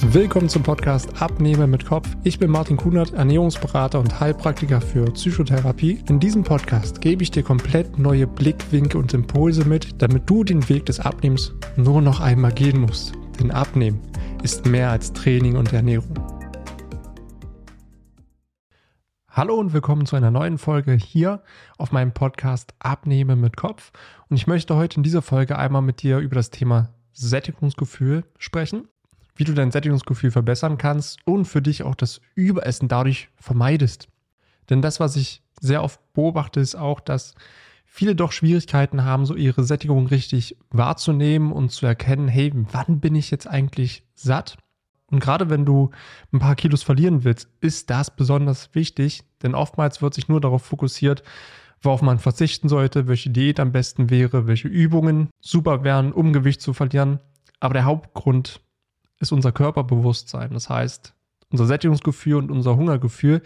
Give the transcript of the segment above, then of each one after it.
Willkommen zum Podcast Abnehme mit Kopf. Ich bin Martin Kunert, Ernährungsberater und Heilpraktiker für Psychotherapie. In diesem Podcast gebe ich dir komplett neue Blickwinkel und Impulse mit, damit du den Weg des Abnehmens nur noch einmal gehen musst. Denn Abnehmen ist mehr als Training und Ernährung. Hallo und willkommen zu einer neuen Folge hier auf meinem Podcast Abnehme mit Kopf. Und ich möchte heute in dieser Folge einmal mit dir über das Thema Sättigungsgefühl sprechen wie du dein Sättigungsgefühl verbessern kannst und für dich auch das Überessen dadurch vermeidest. Denn das, was ich sehr oft beobachte, ist auch, dass viele doch Schwierigkeiten haben, so ihre Sättigung richtig wahrzunehmen und zu erkennen, hey, wann bin ich jetzt eigentlich satt? Und gerade wenn du ein paar Kilos verlieren willst, ist das besonders wichtig, denn oftmals wird sich nur darauf fokussiert, worauf man verzichten sollte, welche Diät am besten wäre, welche Übungen super wären, um Gewicht zu verlieren. Aber der Hauptgrund ist unser Körperbewusstsein. Das heißt, unser Sättigungsgefühl und unser Hungergefühl.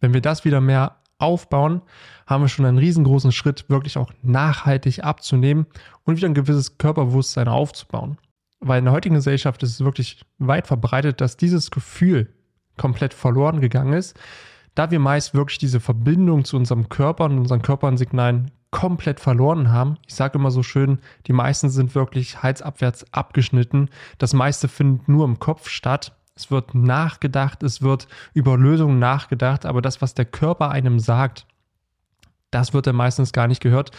Wenn wir das wieder mehr aufbauen, haben wir schon einen riesengroßen Schritt, wirklich auch nachhaltig abzunehmen und wieder ein gewisses Körperbewusstsein aufzubauen. Weil in der heutigen Gesellschaft ist es wirklich weit verbreitet, dass dieses Gefühl komplett verloren gegangen ist, da wir meist wirklich diese Verbindung zu unserem Körper und unseren Körpernsignalen komplett verloren haben. Ich sage immer so schön, die meisten sind wirklich halsabwärts abgeschnitten. Das meiste findet nur im Kopf statt. Es wird nachgedacht, es wird über Lösungen nachgedacht, aber das, was der Körper einem sagt, das wird dann meistens gar nicht gehört,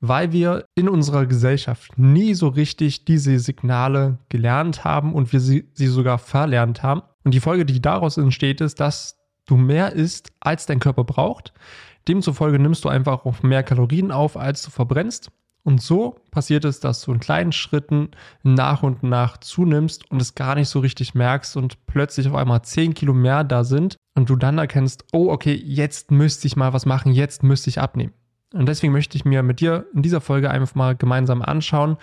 weil wir in unserer Gesellschaft nie so richtig diese Signale gelernt haben und wir sie, sie sogar verlernt haben. Und die Folge, die daraus entsteht, ist, dass du mehr isst, als dein Körper braucht. Demzufolge nimmst du einfach auch mehr Kalorien auf, als du verbrennst. Und so passiert es, dass du in kleinen Schritten nach und nach zunimmst und es gar nicht so richtig merkst und plötzlich auf einmal 10 Kilo mehr da sind und du dann erkennst, oh, okay, jetzt müsste ich mal was machen, jetzt müsste ich abnehmen. Und deswegen möchte ich mir mit dir in dieser Folge einfach mal gemeinsam anschauen,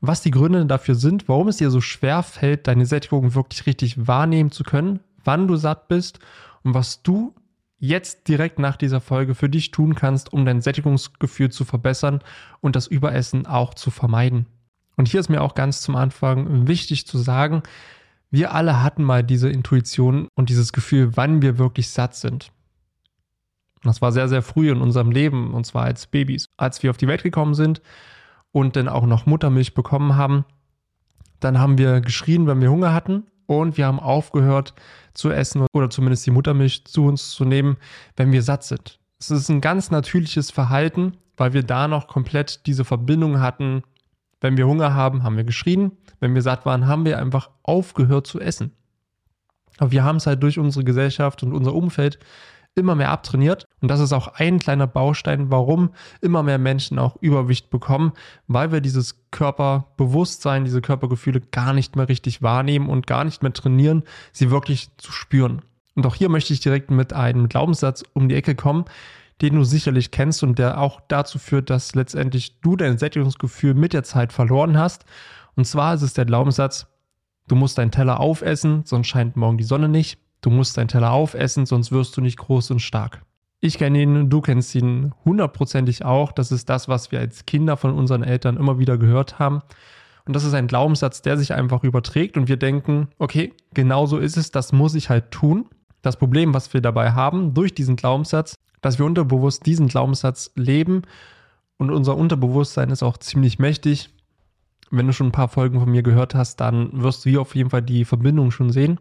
was die Gründe dafür sind, warum es dir so schwer fällt, deine Sättigung wirklich richtig wahrnehmen zu können, wann du satt bist und was du jetzt direkt nach dieser Folge für dich tun kannst, um dein Sättigungsgefühl zu verbessern und das Überessen auch zu vermeiden. Und hier ist mir auch ganz zum Anfang wichtig zu sagen, wir alle hatten mal diese Intuition und dieses Gefühl, wann wir wirklich satt sind. Das war sehr, sehr früh in unserem Leben, und zwar als Babys. Als wir auf die Welt gekommen sind und dann auch noch Muttermilch bekommen haben, dann haben wir geschrien, wenn wir Hunger hatten und wir haben aufgehört zu essen oder zumindest die Muttermilch zu uns zu nehmen, wenn wir satt sind. Es ist ein ganz natürliches Verhalten, weil wir da noch komplett diese Verbindung hatten. Wenn wir Hunger haben, haben wir geschrien. Wenn wir satt waren, haben wir einfach aufgehört zu essen. Aber wir haben es halt durch unsere Gesellschaft und unser Umfeld immer mehr abtrainiert. Und das ist auch ein kleiner Baustein, warum immer mehr Menschen auch Übergewicht bekommen, weil wir dieses Körperbewusstsein, diese Körpergefühle gar nicht mehr richtig wahrnehmen und gar nicht mehr trainieren, sie wirklich zu spüren. Und auch hier möchte ich direkt mit einem Glaubenssatz um die Ecke kommen, den du sicherlich kennst und der auch dazu führt, dass letztendlich du dein Sättigungsgefühl mit der Zeit verloren hast. Und zwar ist es der Glaubenssatz, du musst deinen Teller aufessen, sonst scheint morgen die Sonne nicht. Du musst deinen Teller aufessen, sonst wirst du nicht groß und stark. Ich kenne ihn, du kennst ihn hundertprozentig auch. Das ist das, was wir als Kinder von unseren Eltern immer wieder gehört haben. Und das ist ein Glaubenssatz, der sich einfach überträgt und wir denken, okay, genau so ist es, das muss ich halt tun. Das Problem, was wir dabei haben durch diesen Glaubenssatz, dass wir unterbewusst diesen Glaubenssatz leben und unser Unterbewusstsein ist auch ziemlich mächtig. Wenn du schon ein paar Folgen von mir gehört hast, dann wirst du hier auf jeden Fall die Verbindung schon sehen.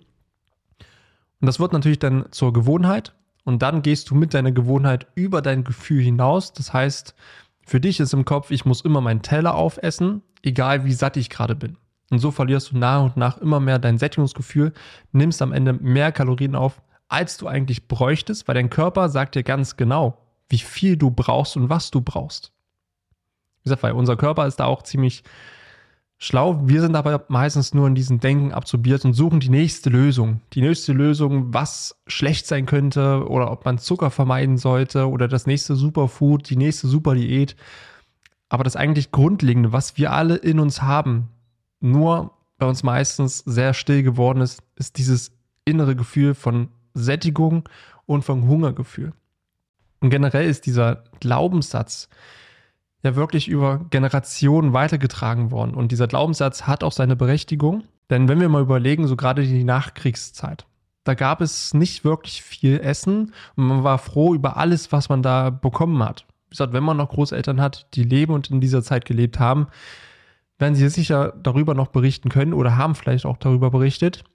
Und das wird natürlich dann zur Gewohnheit. Und dann gehst du mit deiner Gewohnheit über dein Gefühl hinaus. Das heißt, für dich ist im Kopf, ich muss immer meinen Teller aufessen, egal wie satt ich gerade bin. Und so verlierst du nach und nach immer mehr dein Sättigungsgefühl, nimmst am Ende mehr Kalorien auf, als du eigentlich bräuchtest, weil dein Körper sagt dir ganz genau, wie viel du brauchst und was du brauchst. Wie gesagt, weil unser Körper ist da auch ziemlich schlau. Wir sind aber meistens nur in diesem Denken absorbiert und suchen die nächste Lösung. Die nächste Lösung, was schlecht sein könnte oder ob man Zucker vermeiden sollte oder das nächste Superfood, die nächste Superdiät. Aber das eigentlich Grundlegende, was wir alle in uns haben, nur bei uns meistens sehr still geworden ist, ist dieses innere Gefühl von Sättigung und von Hungergefühl. Und generell ist dieser Glaubenssatz, ja wirklich über Generationen weitergetragen worden. Und dieser Glaubenssatz hat auch seine Berechtigung, Denn wenn wir mal überlegen, so gerade die Nachkriegszeit, da gab es nicht wirklich viel Essen und man war froh über alles, was man da bekommen hat. Wie gesagt, wenn man noch Großeltern hat, die leben und in dieser Zeit gelebt haben, werden sie sicher darüber noch berichten können oder haben vielleicht auch darüber berichtet.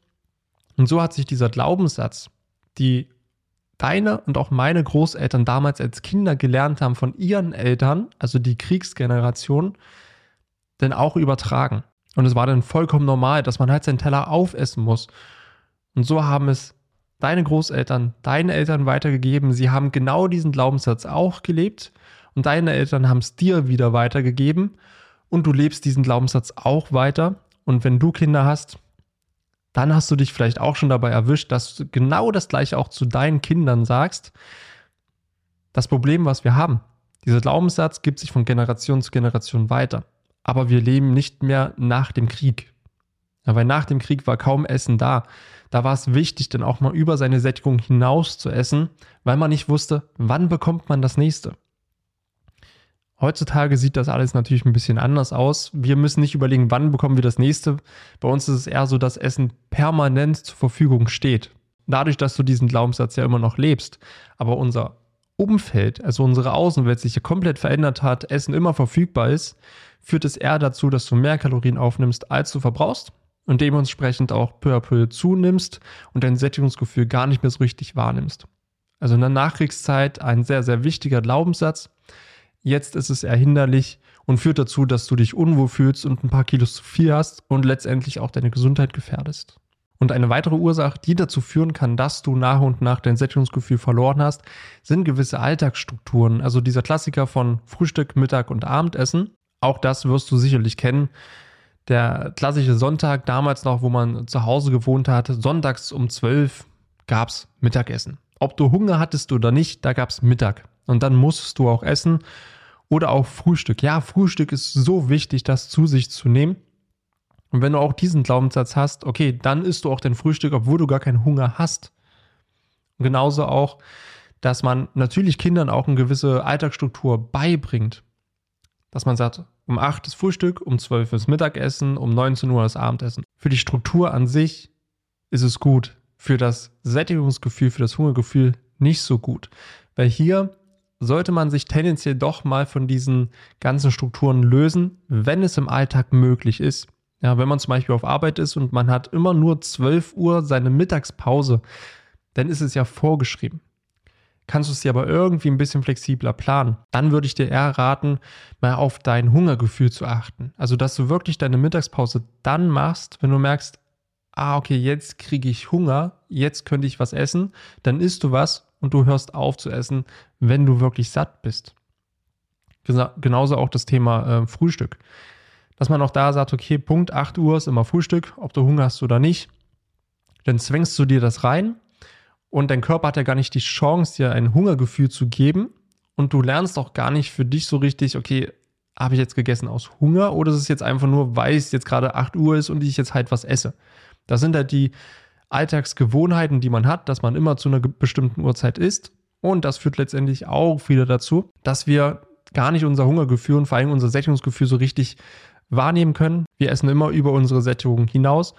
Und so hat sich dieser Glaubenssatz, die deine und auch meine Großeltern damals als Kinder gelernt haben von ihren Eltern, also die Kriegsgeneration, denn auch übertragen. Und es war dann vollkommen normal, dass man halt seinen Teller aufessen muss. Und so haben es deine Großeltern, deine Eltern weitergegeben. Sie haben genau diesen Glaubenssatz auch gelebt und deine Eltern haben es dir wieder weitergegeben und du lebst diesen Glaubenssatz auch weiter. Und wenn du Kinder hast, dann hast du dich vielleicht auch schon dabei erwischt, dass du genau das gleiche auch zu deinen Kindern sagst. Das Problem, was wir haben, dieser Glaubenssatz gibt sich von Generation zu Generation weiter aber wir leben nicht mehr nach dem Krieg. Ja, weil nach dem Krieg war kaum Essen da. Da war es wichtig, dann auch mal über seine Sättigung hinaus zu essen, weil man nicht wusste, wann bekommt man das nächste. Heutzutage sieht das alles natürlich ein bisschen anders aus. Wir müssen nicht überlegen, wann bekommen wir das nächste. Bei uns ist es eher so, dass Essen permanent zur Verfügung steht. Dadurch, dass du diesen Glaubenssatz ja immer noch lebst, aber unser Umfeld, also unsere Außenwelt sich ja komplett verändert hat, Essen immer verfügbar ist, führt es eher dazu, dass du mehr Kalorien aufnimmst, als du verbrauchst und dementsprechend auch peu à peu zunimmst und dein Sättigungsgefühl gar nicht mehr so richtig wahrnimmst. Also in der Nachkriegszeit ein sehr, sehr wichtiger Glaubenssatz. Jetzt ist es eher hinderlich und führt dazu, dass du dich unwohl fühlst und ein paar Kilos zu viel hast und letztendlich auch deine Gesundheit gefährdest. Und eine weitere Ursache, die dazu führen kann, dass du nach und nach dein Sättigungsgefühl verloren hast, sind gewisse Alltagsstrukturen. Also dieser Klassiker von Frühstück, Mittag und Abendessen. Auch das wirst du sicherlich kennen. Der klassische Sonntag damals noch, wo man zu Hause gewohnt hat, sonntags um 12 gab es Mittagessen. Ob du Hunger hattest oder nicht, da gab es Mittag. Und dann musstest du auch essen oder auch Frühstück. Ja, Frühstück ist so wichtig, das zu sich zu nehmen. Und wenn du auch diesen Glaubenssatz hast, okay, dann isst du auch dein Frühstück, obwohl du gar keinen Hunger hast. Und genauso auch, dass man natürlich Kindern auch eine gewisse Alltagsstruktur beibringt dass man sagt, um 8 ist Frühstück, um 12 ist Mittagessen, um 19 Uhr ist Abendessen. Für die Struktur an sich ist es gut. Für das Sättigungsgefühl, für das Hungergefühl nicht so gut. Weil hier sollte man sich tendenziell doch mal von diesen ganzen Strukturen lösen, wenn es im Alltag möglich ist. Ja, wenn man zum Beispiel auf Arbeit ist und man hat immer nur 12 Uhr seine Mittagspause, dann ist es ja vorgeschrieben kannst du es dir aber irgendwie ein bisschen flexibler planen. Dann würde ich dir eher raten, mal auf dein Hungergefühl zu achten. Also, dass du wirklich deine Mittagspause dann machst, wenn du merkst, ah, okay, jetzt kriege ich Hunger, jetzt könnte ich was essen, dann isst du was und du hörst auf zu essen, wenn du wirklich satt bist. Genauso auch das Thema äh, Frühstück. Dass man auch da sagt, okay, Punkt 8 Uhr ist immer Frühstück, ob du Hunger hast oder nicht. Dann zwängst du dir das rein und dein Körper hat ja gar nicht die Chance, dir ein Hungergefühl zu geben. Und du lernst auch gar nicht für dich so richtig, okay, habe ich jetzt gegessen aus Hunger oder ist es jetzt einfach nur, weil es jetzt gerade 8 Uhr ist und ich jetzt halt was esse. Das sind halt die Alltagsgewohnheiten, die man hat, dass man immer zu einer bestimmten Uhrzeit isst. Und das führt letztendlich auch wieder dazu, dass wir gar nicht unser Hungergefühl und vor allem unser Sättigungsgefühl so richtig wahrnehmen können. Wir essen immer über unsere Sättigung hinaus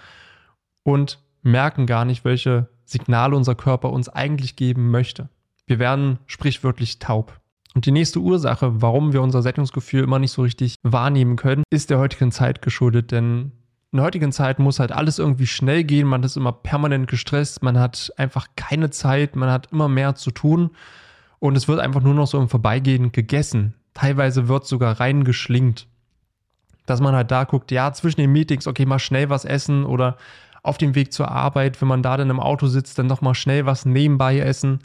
und merken gar nicht, welche Signale unser Körper uns eigentlich geben möchte. Wir werden sprichwörtlich taub. Und die nächste Ursache, warum wir unser Sättigungsgefühl immer nicht so richtig wahrnehmen können, ist der heutigen Zeit geschuldet. Denn in der heutigen Zeit muss halt alles irgendwie schnell gehen. Man ist immer permanent gestresst. Man hat einfach keine Zeit. Man hat immer mehr zu tun. Und es wird einfach nur noch so im Vorbeigehen gegessen. Teilweise wird sogar reingeschlingt. Dass man halt da guckt, ja, zwischen den Meetings, okay, mal schnell was essen oder auf dem Weg zur Arbeit, wenn man da dann im Auto sitzt, dann nochmal schnell was nebenbei essen.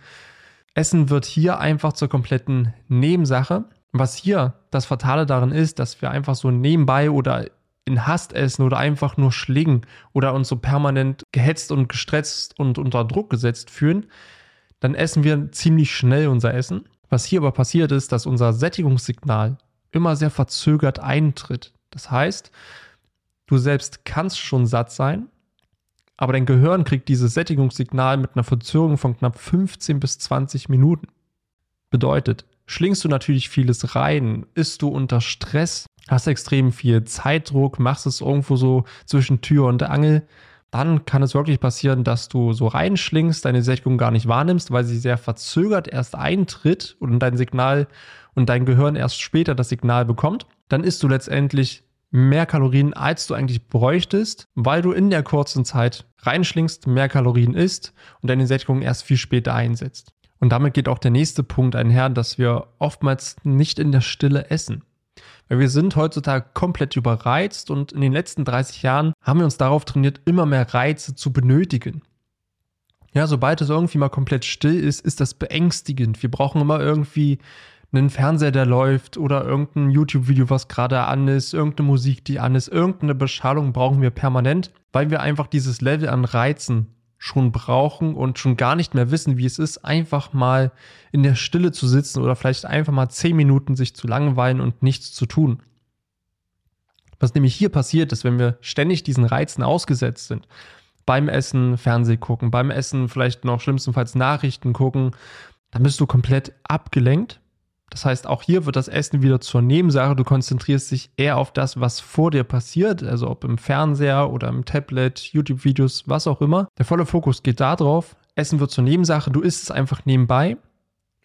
Essen wird hier einfach zur kompletten Nebensache. Was hier das Fatale darin ist, dass wir einfach so nebenbei oder in Hast essen oder einfach nur schlingen oder uns so permanent gehetzt und gestresst und unter Druck gesetzt fühlen, dann essen wir ziemlich schnell unser Essen. Was hier aber passiert ist, dass unser Sättigungssignal immer sehr verzögert eintritt. Das heißt, du selbst kannst schon satt sein, aber dein Gehirn kriegt dieses Sättigungssignal mit einer Verzögerung von knapp 15 bis 20 Minuten. Bedeutet, schlingst du natürlich vieles rein, isst du unter Stress, hast extrem viel Zeitdruck, machst es irgendwo so zwischen Tür und Angel, dann kann es wirklich passieren, dass du so reinschlingst, deine Sättigung gar nicht wahrnimmst, weil sie sehr verzögert erst eintritt und dein Signal und dein Gehirn erst später das Signal bekommt. Dann isst du letztendlich mehr Kalorien, als du eigentlich bräuchtest, weil du in der kurzen Zeit reinschlingst, mehr Kalorien isst und deine Sättigung erst viel später einsetzt. Und damit geht auch der nächste Punkt einher, dass wir oftmals nicht in der Stille essen. Wir sind heutzutage komplett überreizt und in den letzten 30 Jahren haben wir uns darauf trainiert, immer mehr Reize zu benötigen. Ja, sobald es irgendwie mal komplett still ist, ist das beängstigend. Wir brauchen immer irgendwie einen Fernseher, der läuft oder irgendein YouTube-Video, was gerade an ist, irgendeine Musik, die an ist, irgendeine Beschallung brauchen wir permanent, weil wir einfach dieses Level an Reizen schon brauchen und schon gar nicht mehr wissen, wie es ist, einfach mal in der Stille zu sitzen oder vielleicht einfach mal zehn Minuten sich zu langweilen und nichts zu tun. Was nämlich hier passiert ist, wenn wir ständig diesen Reizen ausgesetzt sind, beim Essen Fernseh gucken, beim Essen vielleicht noch schlimmstenfalls Nachrichten gucken, dann bist du komplett abgelenkt das heißt, auch hier wird das Essen wieder zur Nebensache. Du konzentrierst dich eher auf das, was vor dir passiert, also ob im Fernseher oder im Tablet, YouTube-Videos, was auch immer. Der volle Fokus geht darauf. Essen wird zur Nebensache. Du isst es einfach nebenbei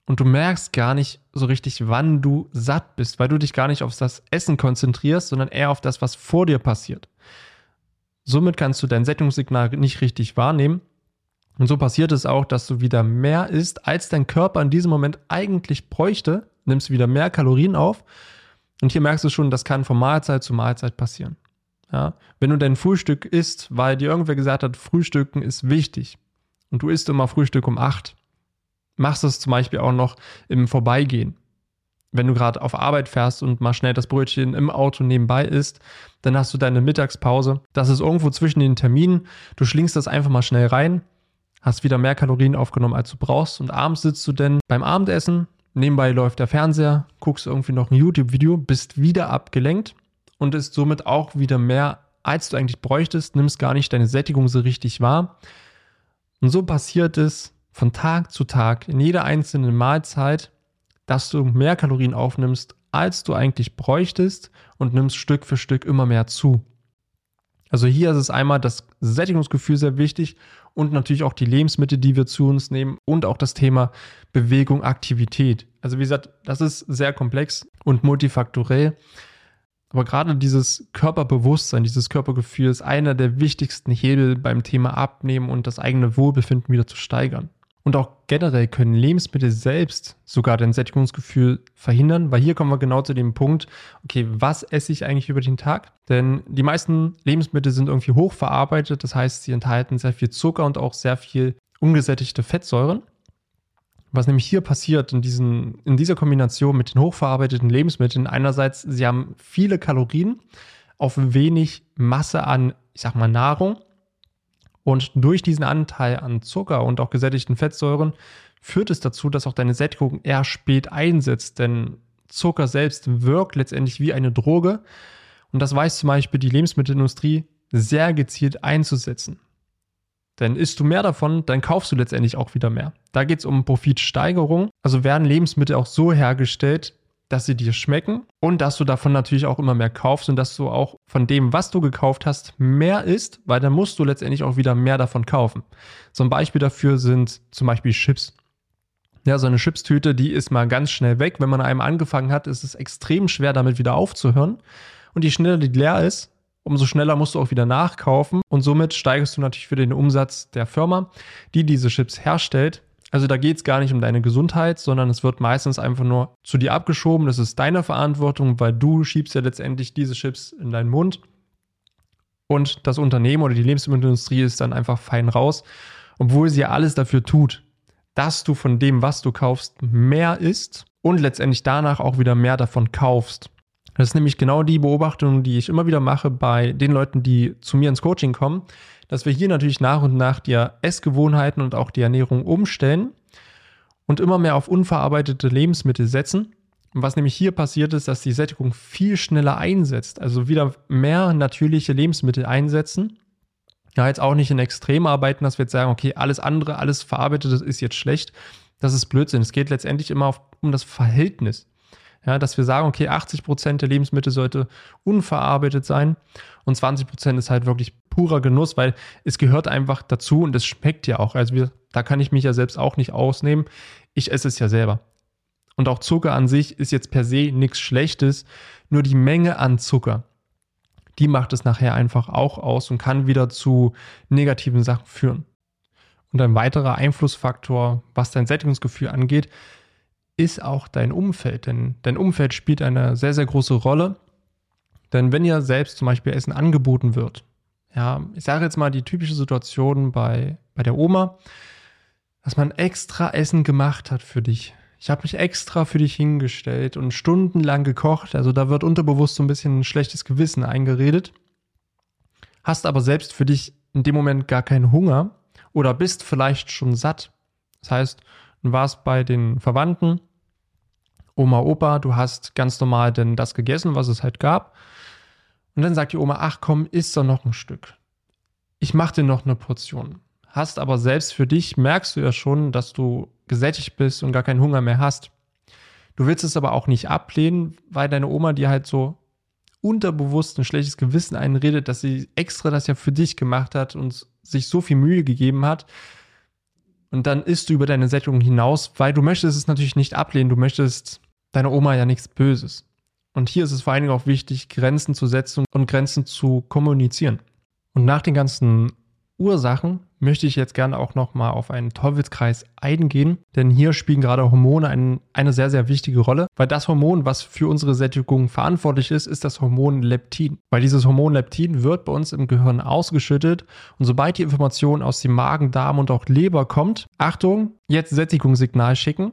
und du merkst gar nicht so richtig, wann du satt bist, weil du dich gar nicht auf das Essen konzentrierst, sondern eher auf das, was vor dir passiert. Somit kannst du dein Sättigungssignal nicht richtig wahrnehmen. Und so passiert es auch, dass du wieder mehr isst, als dein Körper in diesem Moment eigentlich bräuchte, nimmst wieder mehr Kalorien auf. Und hier merkst du schon, das kann von Mahlzeit zu Mahlzeit passieren. Ja? Wenn du dein Frühstück isst, weil dir irgendwer gesagt hat, Frühstücken ist wichtig und du isst immer Frühstück um acht, machst es zum Beispiel auch noch im Vorbeigehen. Wenn du gerade auf Arbeit fährst und mal schnell das Brötchen im Auto nebenbei isst, dann hast du deine Mittagspause. Das ist irgendwo zwischen den Terminen. Du schlingst das einfach mal schnell rein, hast wieder mehr Kalorien aufgenommen, als du brauchst. Und abends sitzt du denn beim Abendessen, Nebenbei läuft der Fernseher, guckst irgendwie noch ein YouTube-Video, bist wieder abgelenkt und ist somit auch wieder mehr, als du eigentlich bräuchtest, nimmst gar nicht deine Sättigung so richtig wahr. Und so passiert es von Tag zu Tag in jeder einzelnen Mahlzeit, dass du mehr Kalorien aufnimmst, als du eigentlich bräuchtest und nimmst Stück für Stück immer mehr zu. Also hier ist es einmal das Sättigungsgefühl sehr wichtig und natürlich auch die Lebensmittel, die wir zu uns nehmen und auch das Thema Bewegung, Aktivität. Also wie gesagt, das ist sehr komplex und multifaktorell. Aber gerade dieses Körperbewusstsein, dieses Körpergefühl ist einer der wichtigsten Hebel beim Thema Abnehmen und das eigene Wohlbefinden wieder zu steigern. Und auch generell können Lebensmittel selbst sogar dein Sättigungsgefühl verhindern, weil hier kommen wir genau zu dem Punkt, okay, was esse ich eigentlich über den Tag? Denn die meisten Lebensmittel sind irgendwie hochverarbeitet, das heißt, sie enthalten sehr viel Zucker und auch sehr viel ungesättigte Fettsäuren. Was nämlich hier passiert in, diesen, in dieser Kombination mit den hochverarbeiteten Lebensmitteln, einerseits, sie haben viele Kalorien auf wenig Masse an, ich sag mal, Nahrung und durch diesen Anteil an Zucker und auch gesättigten Fettsäuren führt es dazu, dass auch deine Sättigung eher spät einsetzt, denn Zucker selbst wirkt letztendlich wie eine Droge. Und das weiß zum Beispiel die Lebensmittelindustrie sehr gezielt einzusetzen. Denn isst du mehr davon, dann kaufst du letztendlich auch wieder mehr. Da geht es um Profitsteigerung. Also werden Lebensmittel auch so hergestellt, dass sie dir schmecken und dass du davon natürlich auch immer mehr kaufst und dass du auch von dem, was du gekauft hast, mehr isst, weil dann musst du letztendlich auch wieder mehr davon kaufen. So ein Beispiel dafür sind zum Beispiel Chips. Ja, so eine Chipstüte, die ist mal ganz schnell weg. Wenn man einmal angefangen hat, ist es extrem schwer, damit wieder aufzuhören. Und je schneller die leer ist, umso schneller musst du auch wieder nachkaufen. Und somit steigerst du natürlich für den Umsatz der Firma, die diese Chips herstellt, also da geht es gar nicht um deine Gesundheit, sondern es wird meistens einfach nur zu dir abgeschoben. Das ist deine Verantwortung, weil du schiebst ja letztendlich diese Chips in deinen Mund. Und das Unternehmen oder die Lebensmittelindustrie ist dann einfach fein raus, obwohl sie ja alles dafür tut, dass du von dem, was du kaufst, mehr isst und letztendlich danach auch wieder mehr davon kaufst. Das ist nämlich genau die Beobachtung, die ich immer wieder mache bei den Leuten, die zu mir ins Coaching kommen, dass wir hier natürlich nach und nach die Essgewohnheiten und auch die Ernährung umstellen und immer mehr auf unverarbeitete Lebensmittel setzen. Und was nämlich hier passiert ist, dass die Sättigung viel schneller einsetzt, also wieder mehr natürliche Lebensmittel einsetzen. Ja, jetzt auch nicht in Extrem arbeiten, dass wir jetzt sagen, okay, alles andere, alles verarbeitet ist jetzt schlecht. Das ist Blödsinn. Es geht letztendlich immer auf, um das Verhältnis. Ja, dass wir sagen, okay, 80 Prozent der Lebensmittel sollte unverarbeitet sein und 20 Prozent ist halt wirklich purer Genuss, weil es gehört einfach dazu und es schmeckt ja auch. Also wir, da kann ich mich ja selbst auch nicht ausnehmen. Ich esse es ja selber. Und auch Zucker an sich ist jetzt per se nichts Schlechtes, nur die Menge an Zucker, die macht es nachher einfach auch aus und kann wieder zu negativen Sachen führen. Und ein weiterer Einflussfaktor, was dein Sättigungsgefühl angeht, ist auch dein Umfeld. Denn dein Umfeld spielt eine sehr, sehr große Rolle. Denn wenn dir selbst zum Beispiel Essen angeboten wird, ja, ich sage jetzt mal die typische Situation bei, bei der Oma, dass man extra Essen gemacht hat für dich. Ich habe mich extra für dich hingestellt und stundenlang gekocht. Also da wird unterbewusst so ein bisschen ein schlechtes Gewissen eingeredet. Hast aber selbst für dich in dem Moment gar keinen Hunger oder bist vielleicht schon satt. Das heißt, du warst bei den Verwandten, Oma, Opa, du hast ganz normal denn das gegessen, was es halt gab. Und dann sagt die Oma, ach komm, isst doch noch ein Stück. Ich mach dir noch eine Portion. Hast aber selbst für dich, merkst du ja schon, dass du gesättigt bist und gar keinen Hunger mehr hast. Du willst es aber auch nicht ablehnen, weil deine Oma dir halt so unterbewusst ein schlechtes Gewissen einredet, dass sie extra das ja für dich gemacht hat und sich so viel Mühe gegeben hat. Und dann isst du über deine Sättigung hinaus, weil du möchtest es natürlich nicht ablehnen. Du möchtest deiner Oma ja nichts Böses. Und hier ist es vor allen Dingen auch wichtig, Grenzen zu setzen und Grenzen zu kommunizieren. Und nach den ganzen Ursachen möchte ich jetzt gerne auch nochmal auf einen Teufelskreis eingehen, denn hier spielen gerade Hormone ein, eine sehr, sehr wichtige Rolle, weil das Hormon, was für unsere Sättigung verantwortlich ist, ist das Hormon Leptin. Weil dieses Hormon Leptin wird bei uns im Gehirn ausgeschüttet und sobald die Information aus dem Magen, Darm und auch Leber kommt, Achtung, jetzt Sättigungssignal schicken,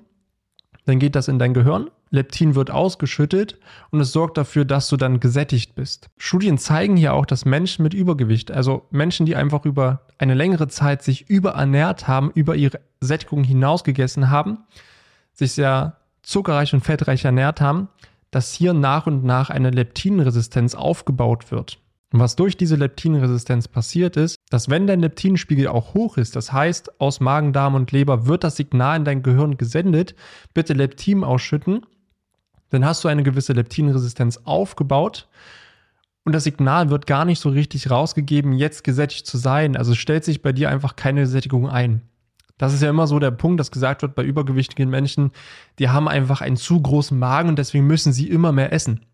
dann geht das in dein Gehirn Leptin wird ausgeschüttet und es sorgt dafür, dass du dann gesättigt bist. Studien zeigen hier auch, dass Menschen mit Übergewicht, also Menschen, die einfach über eine längere Zeit sich überernährt haben, über ihre Sättigung hinaus gegessen haben, sich sehr zuckerreich und fettreich ernährt haben, dass hier nach und nach eine Leptinresistenz aufgebaut wird. Und was durch diese Leptinresistenz passiert ist, dass wenn dein Leptinspiegel auch hoch ist, das heißt aus Magen, Darm und Leber wird das Signal in dein Gehirn gesendet, bitte Leptin ausschütten dann hast du eine gewisse Leptinresistenz aufgebaut und das Signal wird gar nicht so richtig rausgegeben, jetzt gesättigt zu sein. Also stellt sich bei dir einfach keine Sättigung ein. Das ist ja immer so der Punkt, dass gesagt wird bei übergewichtigen Menschen, die haben einfach einen zu großen Magen und deswegen müssen sie immer mehr essen.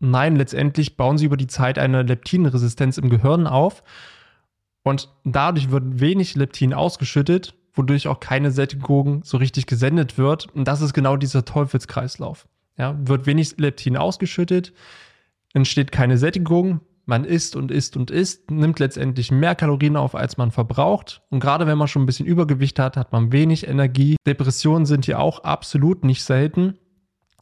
Nein, letztendlich bauen sie über die Zeit eine Leptinresistenz im Gehirn auf und dadurch wird wenig Leptin ausgeschüttet, wodurch auch keine Sättigung so richtig gesendet wird. Und das ist genau dieser Teufelskreislauf. Ja, wird wenig Leptin ausgeschüttet, entsteht keine Sättigung, man isst und isst und isst, nimmt letztendlich mehr Kalorien auf, als man verbraucht. Und gerade wenn man schon ein bisschen Übergewicht hat, hat man wenig Energie. Depressionen sind hier auch absolut nicht selten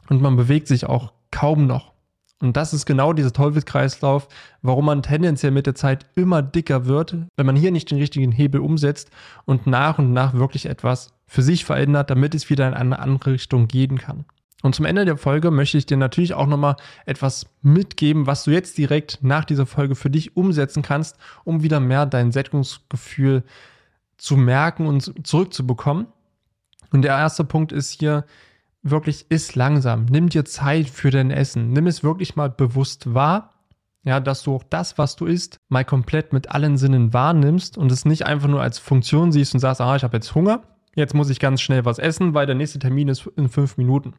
und man bewegt sich auch kaum noch. Und das ist genau dieser Teufelskreislauf, warum man tendenziell mit der Zeit immer dicker wird, wenn man hier nicht den richtigen Hebel umsetzt und nach und nach wirklich etwas für sich verändert, damit es wieder in eine andere Richtung gehen kann. Und zum Ende der Folge möchte ich dir natürlich auch nochmal etwas mitgeben, was du jetzt direkt nach dieser Folge für dich umsetzen kannst, um wieder mehr dein Sättigungsgefühl zu merken und zurückzubekommen. Und der erste Punkt ist hier wirklich, iss langsam. Nimm dir Zeit für dein Essen. Nimm es wirklich mal bewusst wahr. Ja, dass du auch das, was du isst, mal komplett mit allen Sinnen wahrnimmst und es nicht einfach nur als Funktion siehst und sagst, ah, ich habe jetzt Hunger, jetzt muss ich ganz schnell was essen, weil der nächste Termin ist in fünf Minuten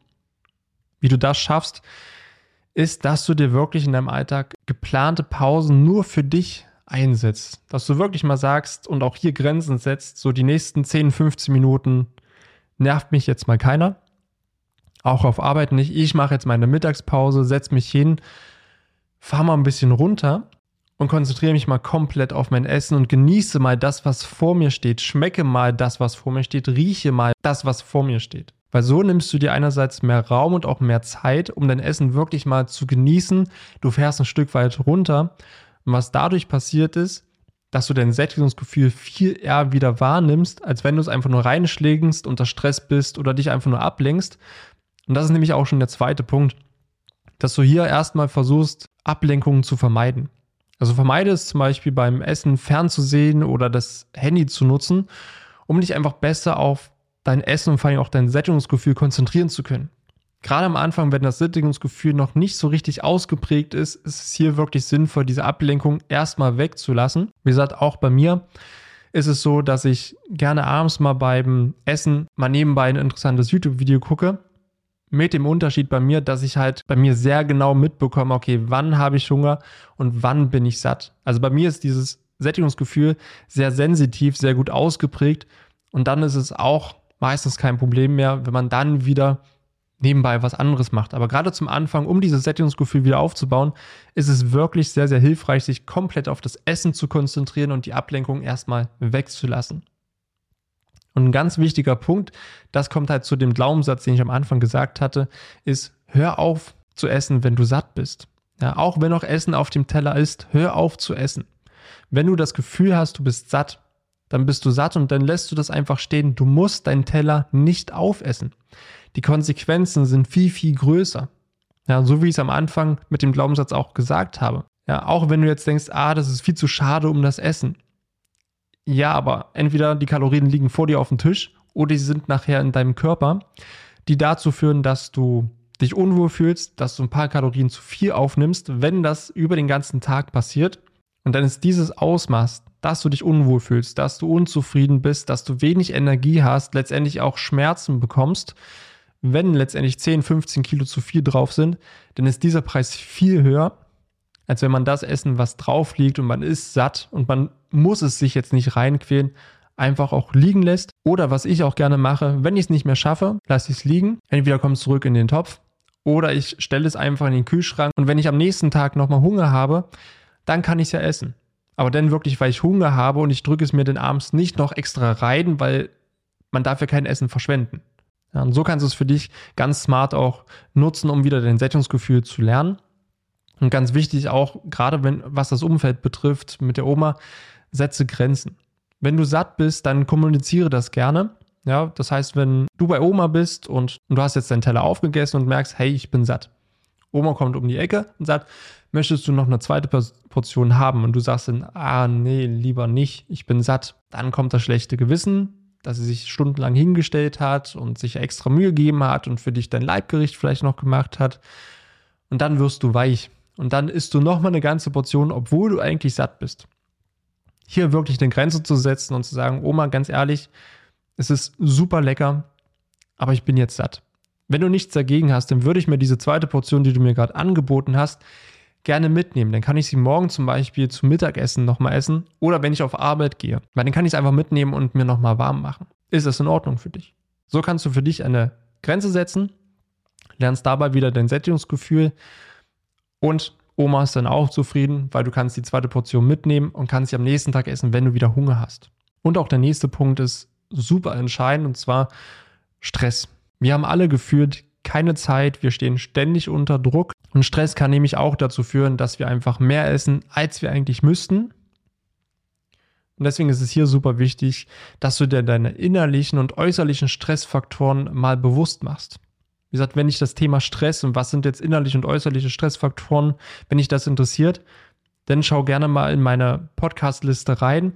wie du das schaffst, ist, dass du dir wirklich in deinem Alltag geplante Pausen nur für dich einsetzt. Dass du wirklich mal sagst und auch hier Grenzen setzt, so die nächsten 10, 15 Minuten nervt mich jetzt mal keiner. Auch auf Arbeit nicht. Ich mache jetzt meine Mittagspause, setze mich hin, fahre mal ein bisschen runter und konzentriere mich mal komplett auf mein Essen und genieße mal das, was vor mir steht. Schmecke mal das, was vor mir steht. Rieche mal das, was vor mir steht. Weil so nimmst du dir einerseits mehr Raum und auch mehr Zeit, um dein Essen wirklich mal zu genießen. Du fährst ein Stück weit runter. Und was dadurch passiert ist, dass du dein Sättigungsgefühl viel eher wieder wahrnimmst, als wenn du es einfach nur reinschlägst, unter Stress bist oder dich einfach nur ablenkst. Und das ist nämlich auch schon der zweite Punkt, dass du hier erstmal versuchst, Ablenkungen zu vermeiden. Also vermeide es zum Beispiel beim Essen fernzusehen oder das Handy zu nutzen, um dich einfach besser auf dein Essen und vor allem auch dein Sättigungsgefühl konzentrieren zu können. Gerade am Anfang, wenn das Sättigungsgefühl noch nicht so richtig ausgeprägt ist, ist es hier wirklich sinnvoll, diese Ablenkung erstmal wegzulassen. Wie gesagt, auch bei mir ist es so, dass ich gerne abends mal beim Essen mal nebenbei ein interessantes YouTube-Video gucke. Mit dem Unterschied bei mir, dass ich halt bei mir sehr genau mitbekomme, okay, wann habe ich Hunger und wann bin ich satt. Also bei mir ist dieses Sättigungsgefühl sehr sensitiv, sehr gut ausgeprägt und dann ist es auch meistens kein Problem mehr, wenn man dann wieder nebenbei was anderes macht. Aber gerade zum Anfang, um dieses Sättigungsgefühl wieder aufzubauen, ist es wirklich sehr, sehr hilfreich, sich komplett auf das Essen zu konzentrieren und die Ablenkung erstmal wegzulassen. Und ein ganz wichtiger Punkt, das kommt halt zu dem Glaubenssatz, den ich am Anfang gesagt hatte, ist, hör auf zu essen, wenn du satt bist. Ja, auch wenn noch Essen auf dem Teller ist, hör auf zu essen. Wenn du das Gefühl hast, du bist satt, dann bist du satt und dann lässt du das einfach stehen. Du musst deinen Teller nicht aufessen die Konsequenzen sind viel, viel größer. Ja, so wie ich es am Anfang mit dem Glaubenssatz auch gesagt habe. Ja, auch wenn du jetzt denkst, ah, das ist viel zu schade um das Essen. Ja, aber entweder die Kalorien liegen vor dir auf dem Tisch oder sie sind nachher in deinem Körper, die dazu führen, dass du dich unwohl fühlst, dass du ein paar Kalorien zu viel aufnimmst, wenn das über den ganzen Tag passiert. Und dann ist dieses Ausmaß, dass du dich unwohl fühlst, dass du unzufrieden bist, dass du wenig Energie hast, letztendlich auch Schmerzen bekommst, wenn letztendlich 10, 15 Kilo zu viel drauf sind, dann ist dieser Preis viel höher, als wenn man das Essen, was drauf liegt und man ist satt und man muss es sich jetzt nicht reinquälen, einfach auch liegen lässt. Oder was ich auch gerne mache, wenn ich es nicht mehr schaffe, lasse ich es liegen. Entweder kommt es zurück in den Topf oder ich stelle es einfach in den Kühlschrank. Und wenn ich am nächsten Tag nochmal Hunger habe, dann kann ich es ja essen. Aber dann wirklich, weil ich Hunger habe und ich drücke es mir dann abends nicht noch extra rein, weil man darf ja kein Essen verschwenden. Ja, und so kannst du es für dich ganz smart auch nutzen, um wieder dein Sättigungsgefühl zu lernen. Und ganz wichtig auch, gerade wenn, was das Umfeld betrifft, mit der Oma, setze Grenzen. Wenn du satt bist, dann kommuniziere das gerne. Ja, das heißt, wenn du bei Oma bist und, und du hast jetzt deinen Teller aufgegessen und merkst, hey, ich bin satt. Oma kommt um die Ecke und sagt, möchtest du noch eine zweite Portion haben? Und du sagst dann, ah, nee, lieber nicht, ich bin satt. Dann kommt das schlechte Gewissen, dass sie sich stundenlang hingestellt hat und sich extra Mühe gegeben hat und für dich dein Leibgericht vielleicht noch gemacht hat. Und dann wirst du weich. Und dann isst du nochmal eine ganze Portion, obwohl du eigentlich satt bist. Hier wirklich eine Grenze zu setzen und zu sagen, Oma, ganz ehrlich, es ist super lecker, aber ich bin jetzt satt. Wenn du nichts dagegen hast, dann würde ich mir diese zweite Portion, die du mir gerade angeboten hast, gerne mitnehmen. Dann kann ich sie morgen zum Beispiel zum Mittagessen nochmal essen oder wenn ich auf Arbeit gehe. Weil dann kann ich es einfach mitnehmen und mir nochmal warm machen. Ist das in Ordnung für dich? So kannst du für dich eine Grenze setzen, lernst dabei wieder dein Sättigungsgefühl und Oma ist dann auch zufrieden, weil du kannst die zweite Portion mitnehmen und kannst sie am nächsten Tag essen, wenn du wieder Hunger hast. Und auch der nächste Punkt ist super entscheidend und zwar Stress. Wir haben alle gefühlt keine Zeit, wir stehen ständig unter Druck. Und Stress kann nämlich auch dazu führen, dass wir einfach mehr essen, als wir eigentlich müssten. Und deswegen ist es hier super wichtig, dass du dir deine innerlichen und äußerlichen Stressfaktoren mal bewusst machst. Wie gesagt, wenn dich das Thema Stress und was sind jetzt innerliche und äußerliche Stressfaktoren, wenn dich das interessiert, dann schau gerne mal in meine Podcast-Liste rein.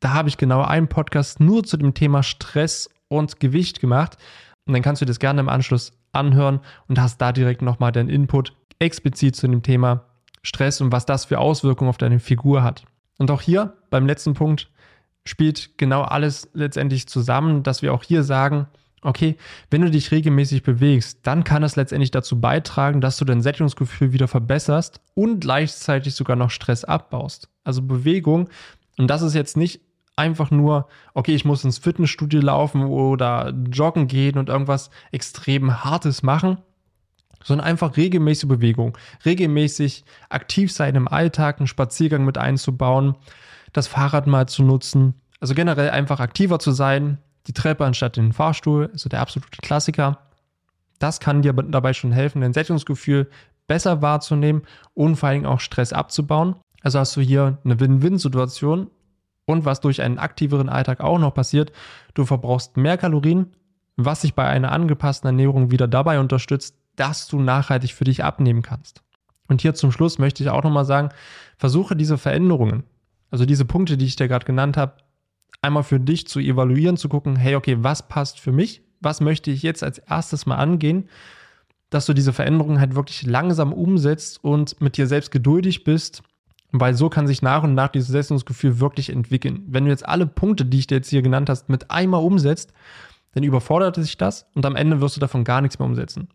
Da habe ich genau einen Podcast nur zu dem Thema Stress und Gewicht gemacht. Und dann kannst du das gerne im Anschluss anhören und hast da direkt nochmal den Input explizit zu dem Thema Stress und was das für Auswirkungen auf deine Figur hat. Und auch hier beim letzten Punkt spielt genau alles letztendlich zusammen, dass wir auch hier sagen, okay, wenn du dich regelmäßig bewegst, dann kann es letztendlich dazu beitragen, dass du dein Sättigungsgefühl wieder verbesserst und gleichzeitig sogar noch Stress abbaust. Also Bewegung, und das ist jetzt nicht einfach nur, okay, ich muss ins Fitnessstudio laufen oder joggen gehen und irgendwas extrem Hartes machen, sondern einfach regelmäßige Bewegung, regelmäßig aktiv sein im Alltag, einen Spaziergang mit einzubauen, das Fahrrad mal zu nutzen, also generell einfach aktiver zu sein, die Treppe anstatt den Fahrstuhl, also der absolute Klassiker. Das kann dir dabei schon helfen, dein Sättigungsgefühl besser wahrzunehmen und vor allem auch Stress abzubauen. Also hast du hier eine Win-Win-Situation und was durch einen aktiveren Alltag auch noch passiert, du verbrauchst mehr Kalorien, was sich bei einer angepassten Ernährung wieder dabei unterstützt, dass du nachhaltig für dich abnehmen kannst. Und hier zum Schluss möchte ich auch nochmal sagen, versuche diese Veränderungen, also diese Punkte, die ich dir gerade genannt habe, einmal für dich zu evaluieren, zu gucken, hey, okay, was passt für mich? Was möchte ich jetzt als erstes mal angehen? dass du diese Veränderungen halt wirklich langsam umsetzt und mit dir selbst geduldig bist, weil so kann sich nach und nach dieses Selbstbewusstsgefühl wirklich entwickeln. Wenn du jetzt alle Punkte, die ich dir jetzt hier genannt hast, mit einmal umsetzt, dann überfordert sich das und am Ende wirst du davon gar nichts mehr umsetzen.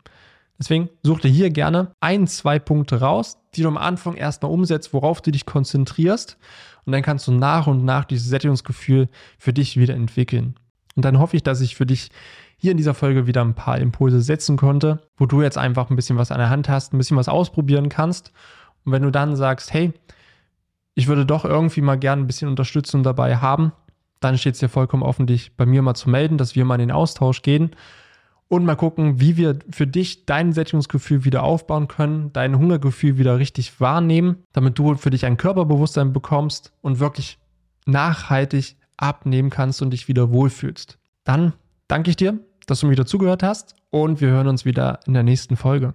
Deswegen such dir hier gerne ein, zwei Punkte raus, die du am Anfang erstmal umsetzt, worauf du dich konzentrierst und dann kannst du nach und nach dieses Sättigungsgefühl für dich wieder entwickeln. Und dann hoffe ich, dass ich für dich hier in dieser Folge wieder ein paar Impulse setzen konnte, wo du jetzt einfach ein bisschen was an der Hand hast, ein bisschen was ausprobieren kannst. Und wenn du dann sagst, hey, ich würde doch irgendwie mal gerne ein bisschen Unterstützung dabei haben, dann steht es dir vollkommen offen, dich bei mir mal zu melden, dass wir mal in den Austausch gehen und mal gucken, wie wir für dich dein Sättigungsgefühl wieder aufbauen können, dein Hungergefühl wieder richtig wahrnehmen, damit du für dich ein Körperbewusstsein bekommst und wirklich nachhaltig abnehmen kannst und dich wieder wohlfühlst. Dann danke ich dir, dass du mir wieder zugehört hast und wir hören uns wieder in der nächsten Folge.